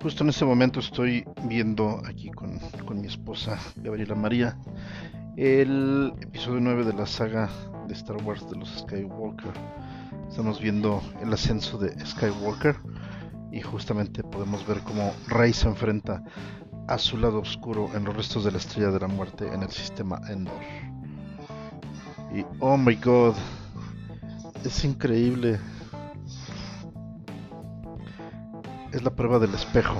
Justo en este momento estoy viendo aquí con, con, mi esposa Gabriela María el episodio 9 de la saga de Star Wars de los Skywalker. Estamos viendo el ascenso de Skywalker y justamente podemos ver cómo Rey se enfrenta a su lado oscuro en los restos de la estrella de la muerte en el sistema Endor. Y oh my god, es increíble es la prueba del espejo,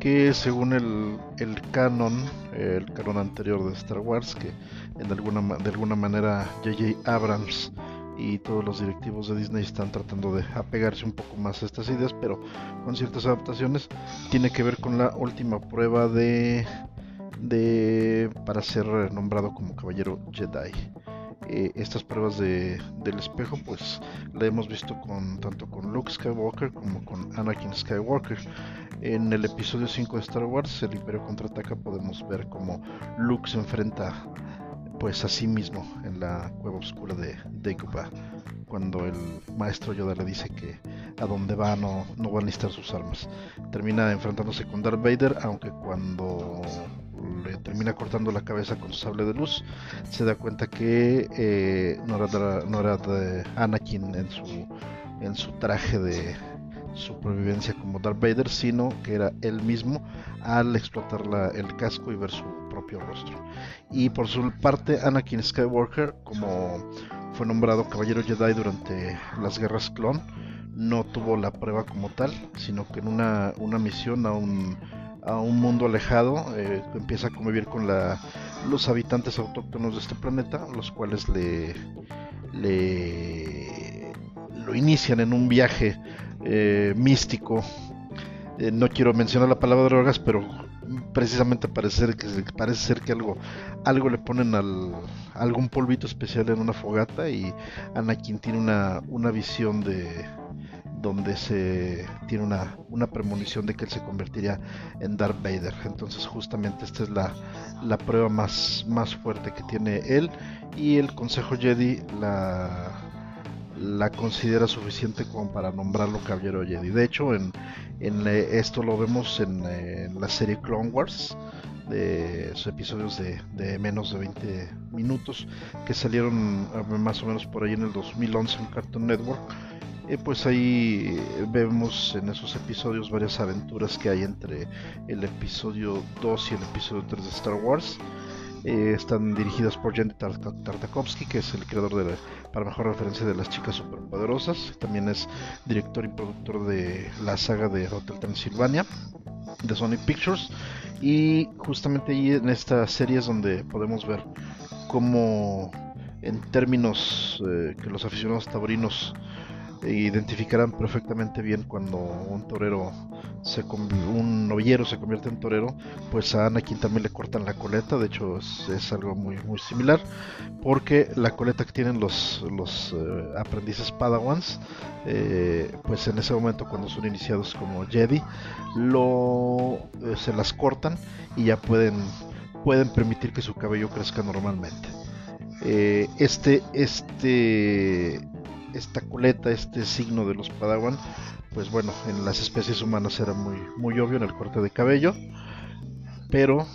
que según el, el canon, el canon anterior de Star Wars, que en alguna, de alguna manera J.J. Abrams y todos los directivos de Disney están tratando de apegarse un poco más a estas ideas, pero con ciertas adaptaciones, tiene que ver con la última prueba de, de para ser nombrado como caballero Jedi. Eh, estas pruebas de, del espejo pues la hemos visto con tanto con Luke Skywalker como con Anakin Skywalker. En el episodio 5 de Star Wars el Imperio contraataca podemos ver como Luke se enfrenta pues a sí mismo en la cueva oscura de Dagobah cuando el maestro Yoda le dice que a donde va no, no va a necesitar sus armas. Termina enfrentándose con Darth Vader aunque cuando le termina cortando la cabeza con su sable de luz, se da cuenta que eh, no, era, no era de Anakin en su, en su traje de supervivencia como Darth Vader, sino que era él mismo al explotar el casco y ver su propio rostro. Y por su parte, Anakin Skywalker, como fue nombrado Caballero Jedi durante las guerras clon, no tuvo la prueba como tal, sino que en una, una misión a un a un mundo alejado, eh, empieza a convivir con la, los habitantes autóctonos de este planeta, los cuales le, le lo inician en un viaje eh, místico. Eh, no quiero mencionar la palabra drogas, pero precisamente parece ser que parece ser que algo algo le ponen al algún polvito especial en una fogata y Anakin tiene una, una visión de donde se tiene una, una, premonición de que él se convertiría en Darth Vader. Entonces justamente esta es la, la prueba más, más fuerte que tiene él y el Consejo Jedi la, la considera suficiente como para nombrarlo Caballero Jedi. De hecho, en, en esto lo vemos en, en, la serie Clone Wars, de sus episodios de, de, menos de 20 minutos, que salieron eh, más o menos por ahí en el 2011 en Cartoon Network eh, pues ahí vemos en esos episodios varias aventuras que hay entre el episodio 2 y el episodio 3 de Star Wars. Eh, están dirigidas por Jenny Tartakovsky, que es el creador de para mejor referencia de las chicas superpoderosas. También es director y productor de la saga de Hotel Transylvania de Sony Pictures. Y justamente ahí en esta serie es donde podemos ver cómo en términos eh, que los aficionados taurinos identificarán perfectamente bien cuando un torero se un novillero se convierte en torero pues a Anakin también le cortan la coleta de hecho es, algo muy muy similar porque la coleta que tienen los los eh, aprendices padawans eh, pues en ese momento cuando son iniciados como Jedi lo eh, se las cortan y ya pueden pueden permitir que su cabello crezca normalmente. Este este esta coleta, este signo de los Padawan, pues bueno, en las especies humanas era muy, muy obvio en el corte de cabello, pero